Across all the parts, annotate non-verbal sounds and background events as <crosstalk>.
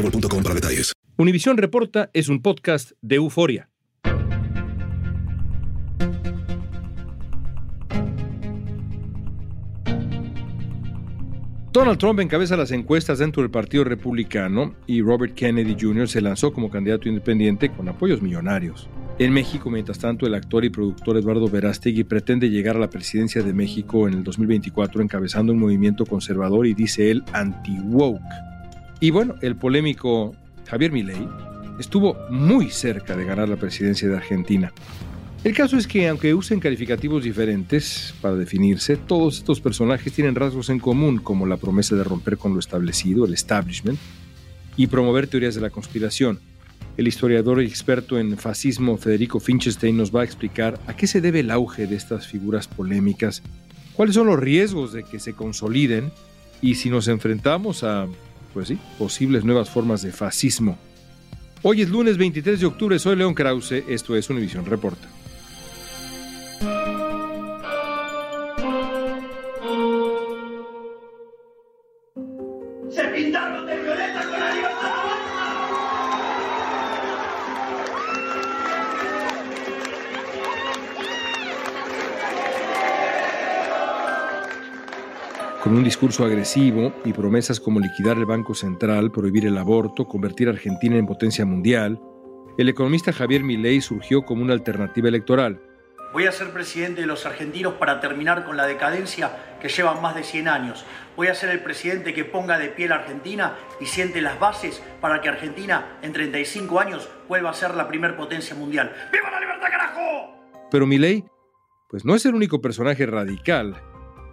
boostmobile.com para detalles. Univisión Reporta es un podcast de euforia. Donald Trump encabeza las encuestas dentro del Partido Republicano y Robert Kennedy Jr. se lanzó como candidato independiente con apoyos millonarios. En México, mientras tanto, el actor y productor Eduardo Verástegui pretende llegar a la presidencia de México en el 2024 encabezando un movimiento conservador y dice él anti-woke. Y bueno, el polémico Javier Milei estuvo muy cerca de ganar la presidencia de Argentina. El caso es que aunque usen calificativos diferentes para definirse, todos estos personajes tienen rasgos en común como la promesa de romper con lo establecido, el establishment, y promover teorías de la conspiración. El historiador y experto en fascismo Federico Finchestein nos va a explicar a qué se debe el auge de estas figuras polémicas, cuáles son los riesgos de que se consoliden y si nos enfrentamos a, pues sí, posibles nuevas formas de fascismo. Hoy es lunes 23 de octubre, soy León Krause, esto es Univisión Reporta. Discurso agresivo y promesas como liquidar el Banco Central, prohibir el aborto, convertir a Argentina en potencia mundial, el economista Javier Milei surgió como una alternativa electoral. Voy a ser presidente de los argentinos para terminar con la decadencia que llevan más de 100 años. Voy a ser el presidente que ponga de pie la Argentina y siente las bases para que Argentina en 35 años vuelva a ser la primer potencia mundial. ¡Viva la libertad, carajo! Pero Milei, pues no es el único personaje radical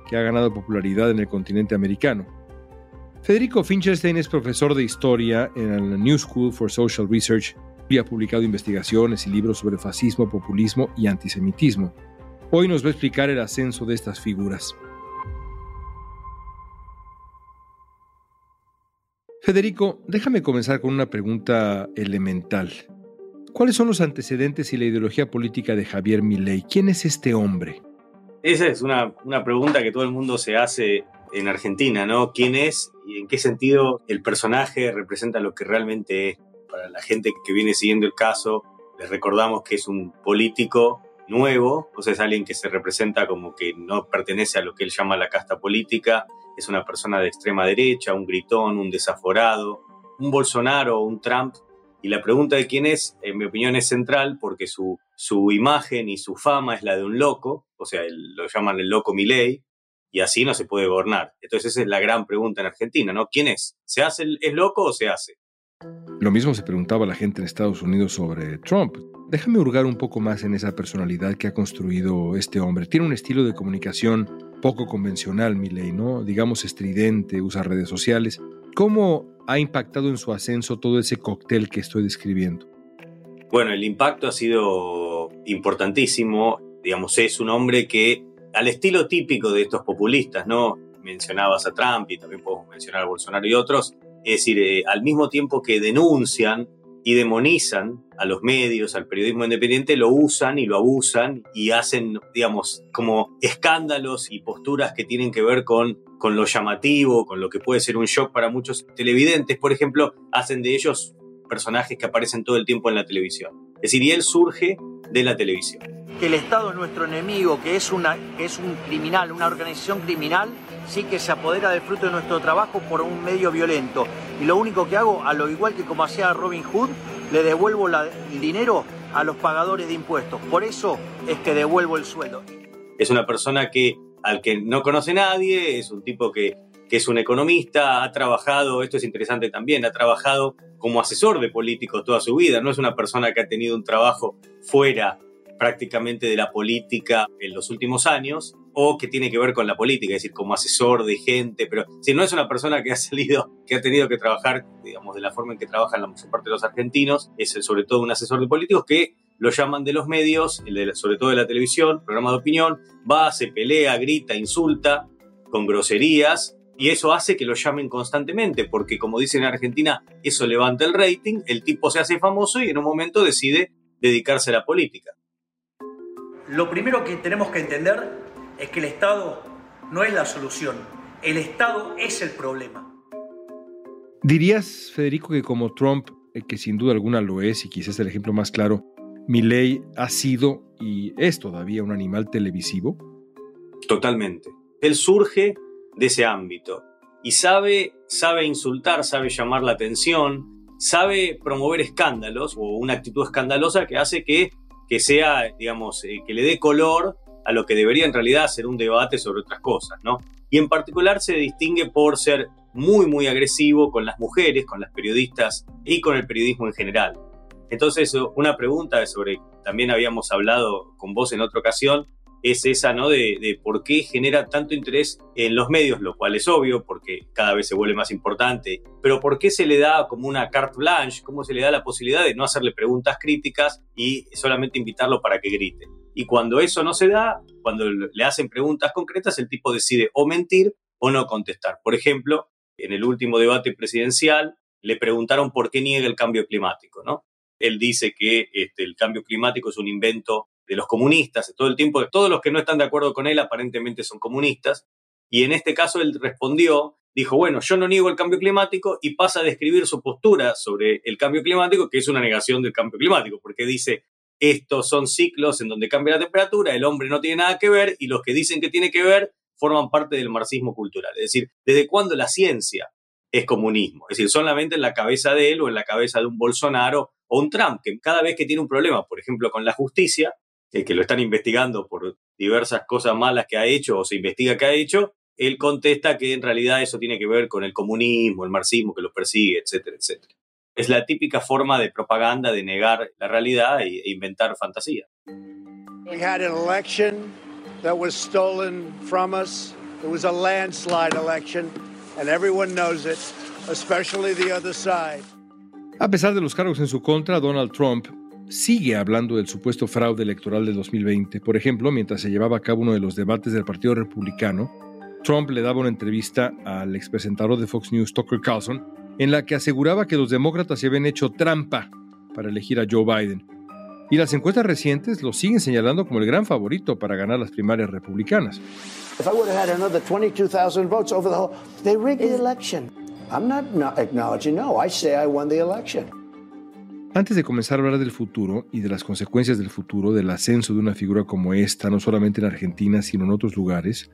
que ha ganado popularidad en el continente americano. Federico Fincherstein es profesor de historia en la New School for Social Research y ha publicado investigaciones y libros sobre fascismo, populismo y antisemitismo. Hoy nos va a explicar el ascenso de estas figuras. Federico, déjame comenzar con una pregunta elemental. ¿Cuáles son los antecedentes y la ideología política de Javier Milei? ¿Quién es este hombre? Esa es una, una pregunta que todo el mundo se hace en Argentina, ¿no? ¿Quién es y en qué sentido el personaje representa lo que realmente es? Para la gente que viene siguiendo el caso, les recordamos que es un político nuevo, o sea, es alguien que se representa como que no pertenece a lo que él llama la casta política, es una persona de extrema derecha, un gritón, un desaforado, un Bolsonaro, un Trump. Y la pregunta de quién es, en mi opinión, es central porque su, su imagen y su fama es la de un loco, o sea, lo llaman el loco Milei, y así no se puede gobernar. Entonces esa es la gran pregunta en Argentina, ¿no? ¿Quién es? ¿Se hace el- es loco o se hace? Lo mismo se preguntaba la gente en Estados Unidos sobre Trump. Déjame hurgar un poco más en esa personalidad que ha construido este hombre. Tiene un estilo de comunicación poco convencional, Milei, ¿no? Digamos estridente, usa redes sociales. ¿Cómo ha impactado en su ascenso todo ese cóctel que estoy describiendo? Bueno, el impacto ha sido importantísimo. Digamos, es un hombre que, al estilo típico de estos populistas, ¿no? Mencionabas a Trump y también podemos mencionar a Bolsonaro y otros, Es decir, eh, al mismo tiempo que denuncian y demonizan a los medios, al periodismo independiente, lo usan y lo abusan y hacen, digamos, como escándalos y posturas que tienen que ver con, con lo llamativo, con lo que puede ser un shock para muchos televidentes, por ejemplo, hacen de ellos personajes que aparecen todo el tiempo en la televisión. Es decir, y él surge de la televisión. Que el Estado es nuestro enemigo, que es, una, que es un criminal, una organización criminal, sí que se apodera del fruto de nuestro trabajo por un medio violento. Y lo único que hago, a lo igual que como hacía Robin Hood, le devuelvo el dinero a los pagadores de impuestos. Por eso es que devuelvo el sueldo. Es una persona que al que no conoce nadie, es un tipo que, que es un economista, ha trabajado, esto es interesante también, ha trabajado como asesor de políticos toda su vida, no es una persona que ha tenido un trabajo fuera prácticamente de la política en los últimos años o que tiene que ver con la política, es decir, como asesor de gente, pero si no es una persona que ha <laughs> salido, que ha tenido que trabajar, digamos, de la forma en que trabajan la mayor parte de los argentinos, es sobre todo un asesor de políticos que lo llaman de los medios, sobre todo de la televisión, programa de opinión, va, se pelea, grita, insulta, con groserías, y eso hace que lo llamen constantemente, porque como dicen en Argentina, eso levanta el rating, el tipo se hace famoso y en un momento decide dedicarse a la política. Lo primero que tenemos que entender es que el Estado no es la solución, el Estado es el problema. ¿Dirías, Federico, que como Trump, eh, que sin duda alguna lo es y quizás el ejemplo más claro, ley ha sido y es todavía un animal televisivo? Totalmente. Él surge de ese ámbito y sabe, sabe insultar, sabe llamar la atención, sabe promover escándalos o una actitud escandalosa que hace que que sea, digamos, eh, que le dé color a lo que debería en realidad ser un debate sobre otras cosas, ¿no? Y en particular se distingue por ser muy, muy agresivo con las mujeres, con las periodistas y con el periodismo en general. Entonces, una pregunta sobre, también habíamos hablado con vos en otra ocasión, es esa, ¿no? De, por qué genera tanto interés en los medios, lo cual es obvio, porque cada vez se vuelve más importante, pero por qué se le da como una carte blanche, cómo se le da la posibilidad de no hacerle preguntas críticas y solamente invitarlo para que grite. Y cuando eso no se da, cuando le hacen preguntas concretas, el tipo decide o mentir o no contestar. Por ejemplo, en el último debate presidencial le preguntaron por qué niega el cambio climático, ¿no? Él dice que este, el cambio climático es un invento de los comunistas, todo el tiempo, todos los que no están de acuerdo con él aparentemente son comunistas, y en este caso él respondió, dijo, bueno, yo no niego el cambio climático y pasa a describir su postura sobre el cambio climático, que es una negación del cambio climático, porque dice, estos son ciclos en donde cambia la temperatura, el hombre no tiene nada que ver y los que dicen que tiene que ver forman parte del marxismo cultural. Es decir, ¿desde cuándo la ciencia es comunismo? Es decir, solamente en la cabeza de él o en la cabeza de un Bolsonaro o un Trump, que cada vez que tiene un problema, por ejemplo, con la justicia, que lo están investigando por diversas cosas malas que ha hecho o se investiga que ha hecho, él contesta que en realidad eso tiene que ver con el comunismo, el marxismo que lo persigue, etcétera, etcétera. Es la típica forma de propaganda de negar la realidad e inventar fantasía. We had an election that was stolen from us. It was a landslide election, and everyone knows it, especially the other side. A pesar de los cargos en su contra, Donald Trump sigue hablando del supuesto fraude electoral de 2020. Por ejemplo, mientras se llevaba a cabo uno de los debates del Partido Republicano, Trump le daba una entrevista al expresentador de Fox News, Tucker Carlson, en la que aseguraba que los demócratas se habían hecho trampa para elegir a Joe Biden. Y las encuestas recientes lo siguen señalando como el gran favorito para ganar las primarias republicanas. If I would have had another 22,000 votes over the whole, they rigged the election. I'm not acknowledging no. I say I won the election. Antes de comenzar a hablar del futuro y de las consecuencias del futuro, del ascenso de una figura como esta, no solamente en Argentina, sino en otros lugares,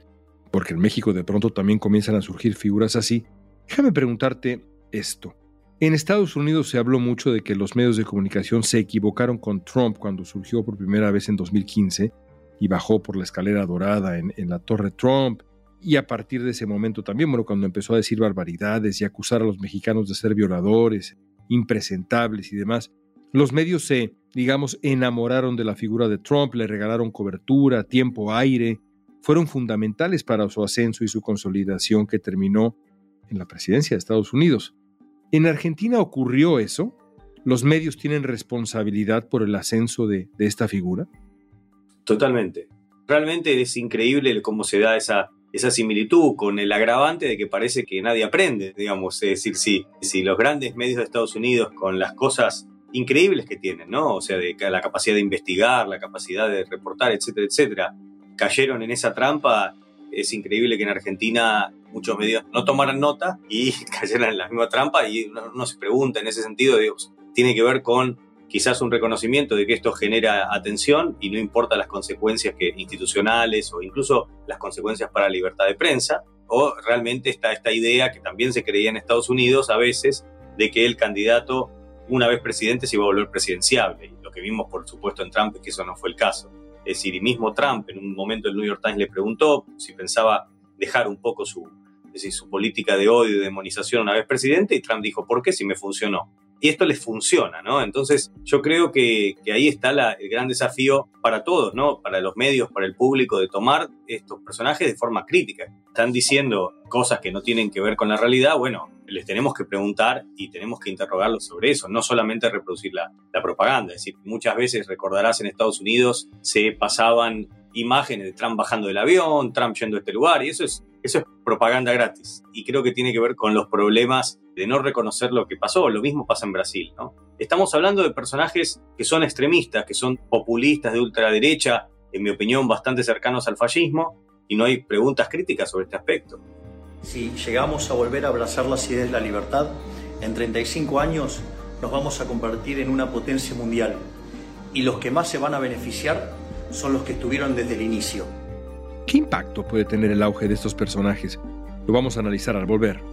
porque en México de pronto también comienzan a surgir figuras así, déjame preguntarte esto. En Estados Unidos se habló mucho de que los medios de comunicación se equivocaron con Trump cuando surgió por primera vez en 2015 y bajó por la escalera dorada en, en la Torre Trump. Y a partir de ese momento también, bueno, cuando empezó a decir barbaridades y acusar a los mexicanos de ser violadores, impresentables y demás. Los medios se, digamos, enamoraron de la figura de Trump, le regalaron cobertura, tiempo, aire, fueron fundamentales para su ascenso y su consolidación que terminó en la presidencia de Estados Unidos. ¿En Argentina ocurrió eso? ¿Los medios tienen responsabilidad por el ascenso de, de esta figura? Totalmente. Realmente es increíble cómo se da esa esa similitud con el agravante de que parece que nadie aprende, digamos, es decir, si, si los grandes medios de Estados Unidos con las cosas increíbles que tienen, ¿no? O sea, de la capacidad de investigar, la capacidad de reportar, etcétera, etcétera, cayeron en esa trampa, es increíble que en Argentina muchos medios no tomaran nota y <laughs> cayeran en la misma trampa y uno, se pregunta en ese sentido, Dios, tiene que ver con quizás un reconocimiento de que esto genera atención y no importa las consecuencias que, institucionales o incluso las consecuencias para la libertad de prensa, o realmente está esta idea que también se creía en Estados Unidos a veces de que el candidato una vez presidente se iba a volver presidenciable. Lo que vimos por supuesto en Trump es que eso no fue el caso. Es decir, y mismo Trump en un momento el New York Times le preguntó si pensaba dejar un poco su, su política de odio y demonización una vez presidente y Trump dijo, ¿por qué si me funcionó? Y esto les funciona, ¿no? Entonces yo creo que, ahí está el gran desafío para todos, ¿no? Para los medios, para el público, de tomar estos personajes de forma crítica. Están diciendo cosas que no tienen que ver con la realidad, bueno, les tenemos que preguntar y tenemos que interrogarlos sobre eso, no solamente reproducir la, la propaganda. Es decir, muchas veces recordarás en Estados Unidos se pasaban imágenes de Trump bajando del avión, Trump yendo a este lugar, y eso es, eso es propaganda gratis. Y creo que tiene que ver con los problemas de no reconocer lo que pasó. Lo mismo pasa en Brasil, ¿no? Estamos hablando de personajes que son extremistas, que son populistas de ultraderecha, en mi opinión, bastante cercanos al fascismo, y no hay preguntas críticas sobre este aspecto. Si llegamos a volver a abrazar las ideas de la libertad, en 35 años nos vamos a convertir en una potencia mundial. Y los que más se van a beneficiar son los que estuvieron desde el inicio. ¿Qué impacto puede tener el auge de estos personajes? Lo vamos a analizar al volver.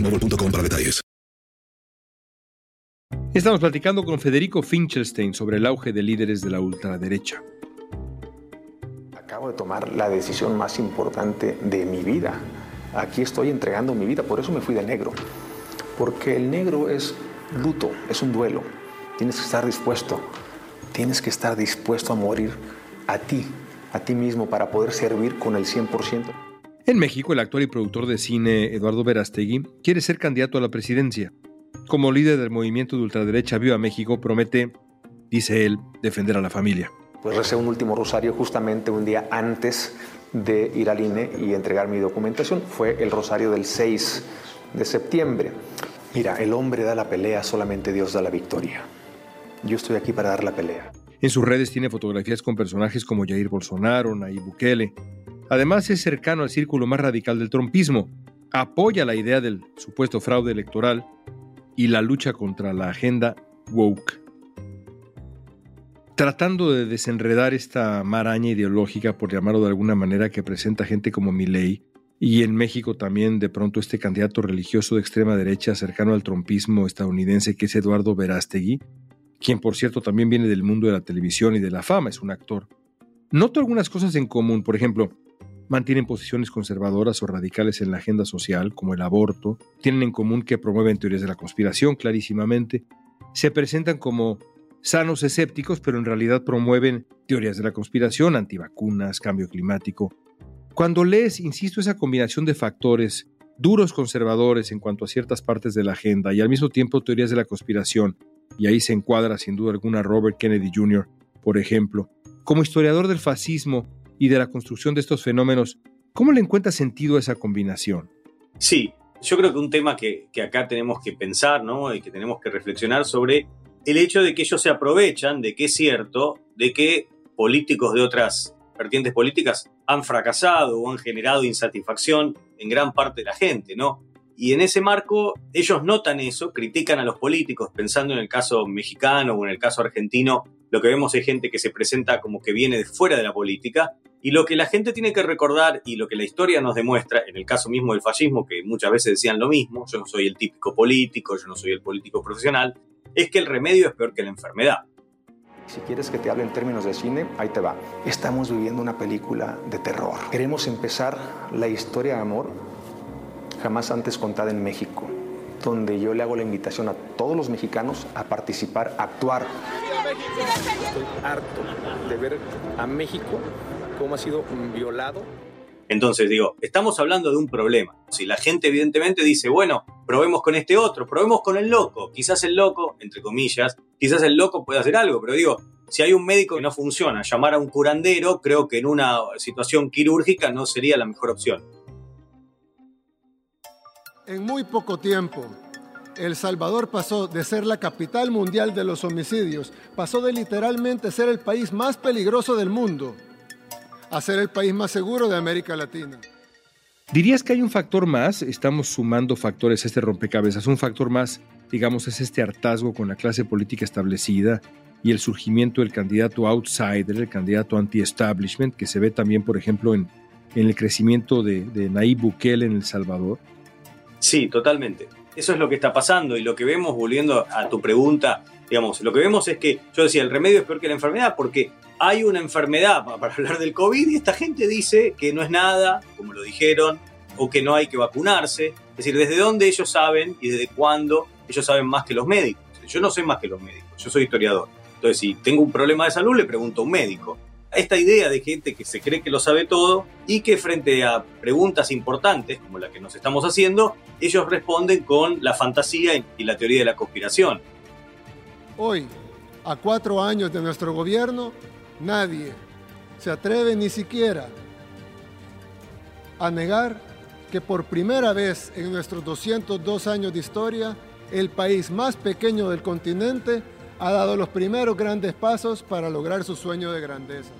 para detalles. Estamos platicando con Federico Finkelstein sobre el auge de líderes de la ultraderecha. Acabo de tomar la decisión más importante de mi vida. Aquí estoy entregando mi vida, por eso me fui de negro. Porque el negro es luto, es un duelo. Tienes que estar dispuesto, tienes que estar dispuesto a morir a ti, a ti mismo, para poder servir con el 100%. En México, el actor y productor de cine Eduardo Verastegui quiere ser candidato a la presidencia. Como líder del movimiento de ultraderecha Viva México, promete, dice él, defender a la familia. Pues recé un último rosario justamente un día antes de ir al INE y entregar mi documentación. Fue el rosario del 6 de septiembre. Mira, el hombre da la pelea, solamente Dios da la victoria. Yo estoy aquí para dar la pelea. En sus redes tiene fotografías con personajes como Jair Bolsonaro, Nayib Bukele, Además es cercano al círculo más radical del trompismo, apoya la idea del supuesto fraude electoral y la lucha contra la agenda woke. Tratando de desenredar esta maraña ideológica, por llamarlo de alguna manera, que presenta gente como Milley, y en México también de pronto este candidato religioso de extrema derecha cercano al trompismo estadounidense que es Eduardo Verástegui, quien por cierto también viene del mundo de la televisión y de la fama, es un actor. Noto algunas cosas en común, por ejemplo, mantienen posiciones conservadoras o radicales en la agenda social, como el aborto, tienen en común que promueven teorías de la conspiración clarísimamente, se presentan como sanos escépticos, pero en realidad promueven teorías de la conspiración, antivacunas, cambio climático. Cuando lees, insisto, esa combinación de factores, duros conservadores en cuanto a ciertas partes de la agenda y al mismo tiempo teorías de la conspiración, y ahí se encuadra sin duda alguna Robert Kennedy Jr., por ejemplo, como historiador del fascismo y de la construcción de estos fenómenos, ¿cómo le encuentra sentido esa combinación? Sí, yo creo que un tema que, que acá tenemos que pensar ¿no? y que tenemos que reflexionar sobre el hecho de que ellos se aprovechan de que es cierto, de que políticos de otras vertientes políticas han fracasado o han generado insatisfacción en gran parte de la gente, ¿no? Y en ese marco ellos notan eso, critican a los políticos, pensando en el caso mexicano o en el caso argentino, lo que vemos es gente que se presenta como que viene de fuera de la política, y lo que la gente tiene que recordar y lo que la historia nos demuestra, en el caso mismo del fascismo, que muchas veces decían lo mismo, yo no soy el típico político, yo no soy el político profesional, es que el remedio es peor que la enfermedad. Si quieres que te hable en términos de cine, ahí te va. Estamos viviendo una película de terror. Queremos empezar la historia de amor jamás antes contada en México, donde yo le hago la invitación a todos los mexicanos a participar, a actuar. Estoy harto de ver a México cómo ha sido violado entonces digo, estamos hablando de un problema. Si la gente evidentemente dice, bueno, probemos con este otro, probemos con el loco, quizás el loco, entre comillas, quizás el loco puede hacer algo, pero digo, si hay un médico que no funciona, llamar a un curandero, creo que en una situación quirúrgica no sería la mejor opción. En muy poco tiempo, El Salvador pasó de ser la capital mundial de los homicidios, pasó de literalmente ser el país más peligroso del mundo, a ser el país más seguro de América Latina. ¿Dirías que hay un factor más? Estamos sumando factores a este rompecabezas. Un factor más, digamos, es este hartazgo con la clase política establecida y el surgimiento del candidato outsider, el candidato anti-establishment, que se ve también, por ejemplo, en, en el crecimiento de, de Nayib Bukele en El Salvador. Sí, totalmente. Eso es lo que está pasando y lo que vemos, volviendo a tu pregunta, digamos, lo que vemos es que yo decía, el remedio es peor que la enfermedad porque hay una enfermedad para hablar del COVID y esta gente dice que no es nada, como lo dijeron, o que no hay que vacunarse. Es decir, ¿desde dónde ellos saben y desde cuándo ellos saben más que los médicos? Yo no sé más que los médicos, yo soy historiador. Entonces, si tengo un problema de salud, le pregunto a un médico. Esta idea de gente que se cree que lo sabe todo y que frente a preguntas importantes como la que nos estamos haciendo, ellos responden con la fantasía y la teoría de la conspiración. Hoy, a cuatro años de nuestro gobierno, Nadie se atreve ni siquiera a negar que por primera vez en nuestros 202 años de historia, el país más pequeño del continente ha dado los primeros grandes pasos para lograr su sueño de grandeza.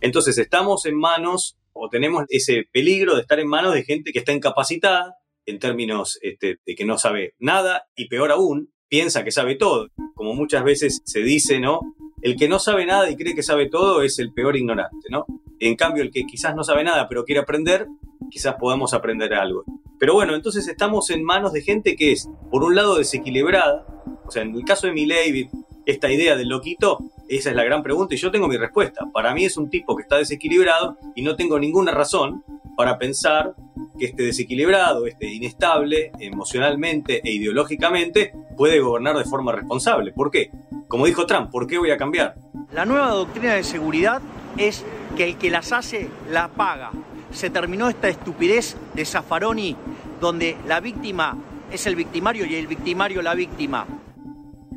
Entonces estamos en manos o tenemos ese peligro de estar en manos de gente que está incapacitada en términos este, de que no sabe nada y peor aún, piensa que sabe todo. Como muchas veces se dice, ¿no? El que no sabe nada y cree que sabe todo es el peor ignorante, ¿no? En cambio, el que quizás no sabe nada pero quiere aprender, quizás podamos aprender algo. Pero bueno, entonces estamos en manos de gente que es, por un lado, desequilibrada. O sea, en el caso de Milei, esta idea del loquito, esa es la gran pregunta y yo tengo mi respuesta. Para mí es un tipo que está desequilibrado y no tengo ninguna razón para pensar que este desequilibrado, este inestable emocionalmente e ideológicamente, puede gobernar de forma responsable. ¿Por qué? Como dijo Trump, ¿por qué voy a cambiar? La nueva doctrina de seguridad es que el que las hace, la paga. Se terminó esta estupidez de Zaffaroni, donde la víctima es el victimario y el victimario la víctima.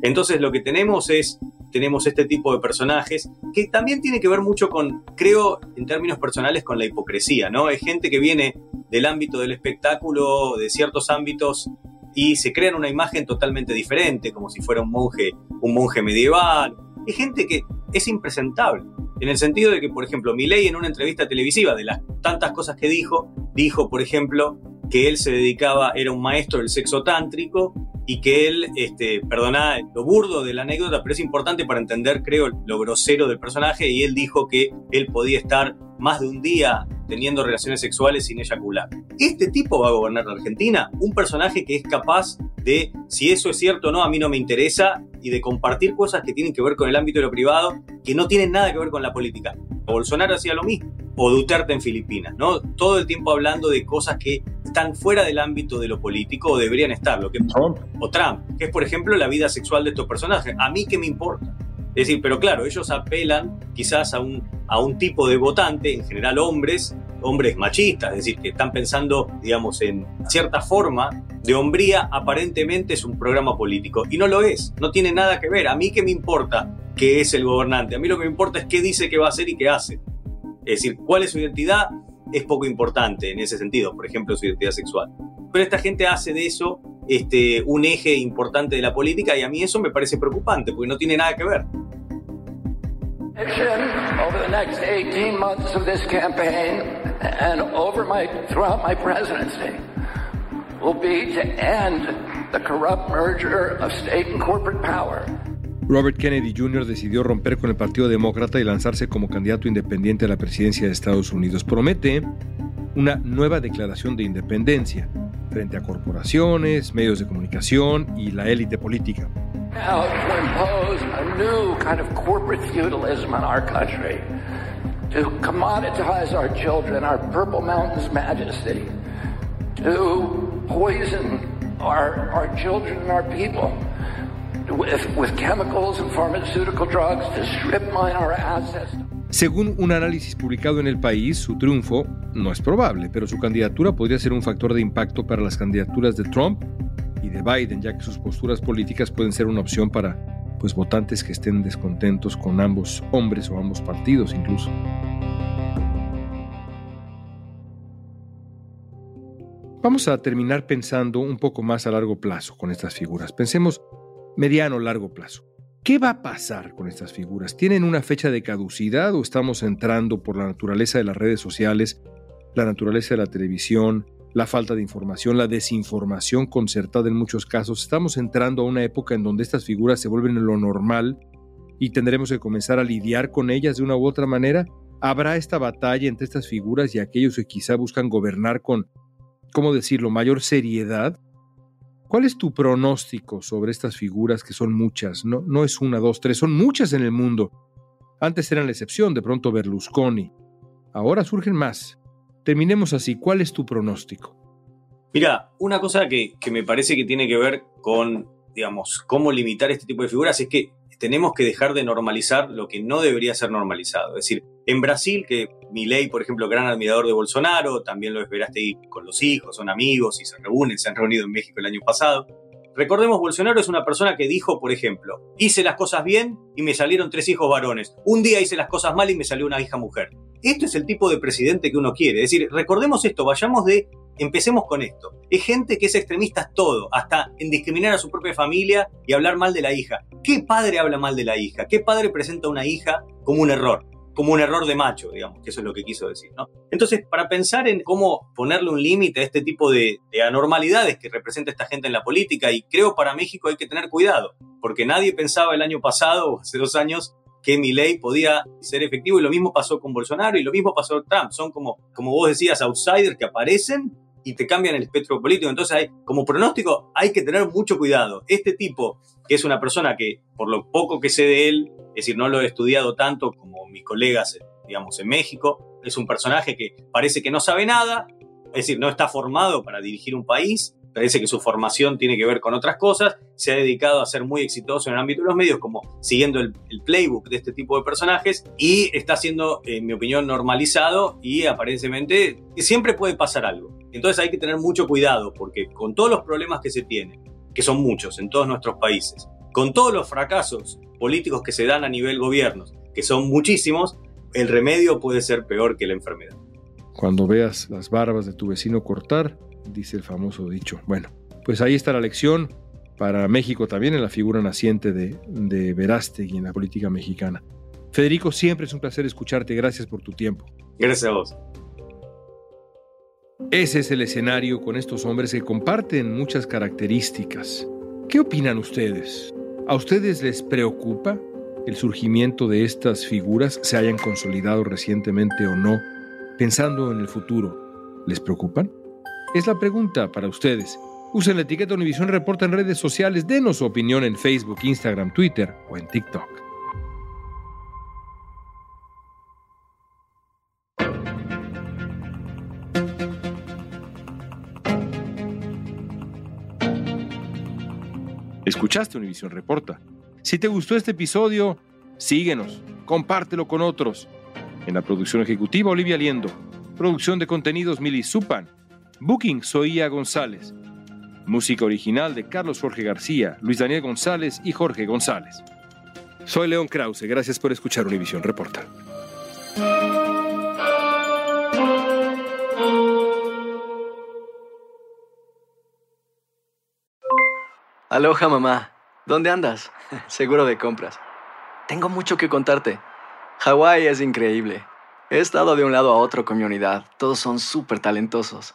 Entonces lo que tenemos es, tenemos este tipo de personajes que también tiene que ver mucho con, creo, en términos personales, con la hipocresía, ¿no? Es gente que viene del ámbito del espectáculo, de ciertos ámbitos y se crean una imagen totalmente diferente, como si fuera un monje, un monje medieval. Hay gente que es impresentable, en el sentido de que, por ejemplo, Milei en una entrevista televisiva, de las tantas cosas que dijo, dijo, por ejemplo, que él se dedicaba, era un maestro del sexo tántrico y que él, este, perdona lo burdo de la anécdota, pero es importante para entender, creo, lo grosero del personaje, y él dijo que él podía estar más de un día teniendo relaciones sexuales sin eyacular. Este tipo va a gobernar la Argentina, un personaje que es capaz de, si eso es cierto o no, a mí no me interesa, y de compartir cosas que tienen que ver con el ámbito de lo privado, que no tienen nada que ver con la política. Bolsonaro hacía lo mismo. O Duterte en Filipinas, ¿no? Todo el tiempo hablando de cosas que están fuera del ámbito de lo político o deberían estar, lo que Trump. o Trump, que es por ejemplo la vida sexual de estos personajes. A mí qué me importa. Es decir, pero claro, ellos apelan quizás a un, a un tipo de votante, en general hombres, hombres machistas, es decir, que están pensando, digamos, en cierta forma de hombría, aparentemente es un programa político. Y no lo es, no tiene nada que ver. A mí qué me importa qué es el gobernante, a mí lo que me importa es qué dice que va a hacer y qué hace. Es decir, cuál es su identidad es poco importante en ese sentido, por ejemplo, su identidad sexual. Pero esta gente hace de eso este, un eje importante de la política y a mí eso me parece preocupante porque no tiene nada que ver. Over the next 18 months of this campaign and over my, throughout my presidency will be to end the corrupt merger of state and corporate power. Robert Kennedy Jr. decidió romper con el Partido Demócrata y lanzarse como candidato independiente a la presidencia de Estados Unidos. Promete una nueva declaración de independencia frente a corporaciones, medios de comunicación y la élite política. To commoditize our children, our Purple Mountains majesty, to poison our, our children and our people. Según un análisis publicado en El País, su triunfo no es probable, pero su candidatura podría ser un factor de impacto para las candidaturas de Trump y de Biden, ya que sus posturas políticas pueden ser una opción para pues votantes que estén descontentos con ambos hombres o ambos partidos incluso. Vamos a terminar pensando un poco más a largo plazo con estas figuras. Pensemos mediano o largo plazo. ¿Qué va a pasar con estas figuras? ¿Tienen una fecha de caducidad o estamos entrando por la naturaleza de las redes sociales, la naturaleza de la televisión, la falta de información, la desinformación concertada en muchos casos? Estamos entrando a una época en donde estas figuras se vuelven lo normal y tendremos que comenzar a lidiar con ellas de una u otra manera. ¿Habrá esta batalla entre estas figuras y aquellos que quizá buscan gobernar con, ¿cómo decirlo?, mayor seriedad? ¿Cuál es tu pronóstico sobre estas figuras que son muchas? No, no es una, dos, tres, son muchas en el mundo. Antes eran la excepción, de pronto Berlusconi. Ahora surgen más. Terminemos así. ¿Cuál es tu pronóstico? Mira, una cosa que, que me parece que tiene que ver con, digamos, cómo limitar este tipo de figuras es que tenemos que dejar de normalizar lo que no debería ser normalizado. Es decir, en Brasil, que ley, por ejemplo, gran admirador de Bolsonaro, también lo esperaste con los hijos, son amigos y se reúnen, se han reunido en México el año pasado. Recordemos, Bolsonaro es una persona que dijo, por ejemplo, hice las cosas bien y me salieron tres hijos varones. Un día hice las cosas mal y me salió una hija mujer. Esto es el tipo de presidente que uno quiere. Es decir, recordemos esto, vayamos de, empecemos con esto. Es gente que es extremista todo, hasta en discriminar a su propia familia y hablar mal de la hija. ¿Qué padre habla mal de la hija? ¿Qué padre presenta a una hija como un error? Como un error de macho, digamos, que eso es lo que quiso decir, ¿no? Entonces, para pensar en cómo ponerle un límite a este tipo de, anormalidades que representa esta gente en la política, y creo para México hay que tener cuidado, porque nadie pensaba el año pasado <laughs> o hace dos años que mi ley podía ser efectivo, y lo mismo pasó con Bolsonaro, y lo mismo pasó con Trump, son como, como vos decías, outsiders que aparecen y te cambian el espectro político. Entonces, hay, como pronóstico, hay que tener mucho cuidado. Este tipo, que es una persona que, por lo poco que sé de él, es decir, no lo he estudiado tanto como mis colegas, digamos, en México. Es un personaje que parece que no sabe nada, es decir, no está formado para dirigir un país, parece que su formación tiene que ver con otras cosas, se ha dedicado a ser muy exitoso en el ámbito de los medios, como siguiendo el, playbook de este tipo de personajes, y está siendo, en mi opinión, normalizado y aparentemente siempre puede pasar algo. Entonces hay que tener mucho cuidado, porque con todos los problemas que se tienen, que son muchos en todos nuestros países, con todos los fracasos políticos que se dan a nivel gobierno, que son muchísimos, el remedio puede ser peor que la enfermedad. Cuando veas las barbas de tu vecino cortar, dice el famoso dicho. Bueno, pues ahí está la lección para México también en la figura naciente de, de Verástegui en la política mexicana. Federico, siempre es un placer escucharte. Gracias por tu tiempo. Gracias a vos. Ese es el escenario con estos hombres que comparten muchas características. ¿Qué opinan ustedes? ¿A ustedes les preocupa el surgimiento de estas figuras, se hayan consolidado recientemente o no, pensando en el futuro? ¿Les preocupan? Es la pregunta para ustedes. Usen la etiqueta Univisión Reporta en redes sociales, denos su opinión en Facebook, Instagram, Twitter o en TikTok. Escuchaste Univisión Reporta. Si te gustó este episodio, síguenos, compártelo con otros. En la producción ejecutiva, Olivia Liendo. Producción de contenidos, Mili Supan. Booking, Soía González. Música original de Carlos Jorge García, Luis Daniel González y Jorge González. Soy León Krause, gracias por escuchar Univisión Reporta. Aloha mamá, ¿dónde andas? <laughs> Seguro de compras. Tengo mucho que contarte. Hawái es increíble. He estado de un lado a otro con mi unidad. Todos son súper talentosos.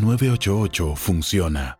988 funciona.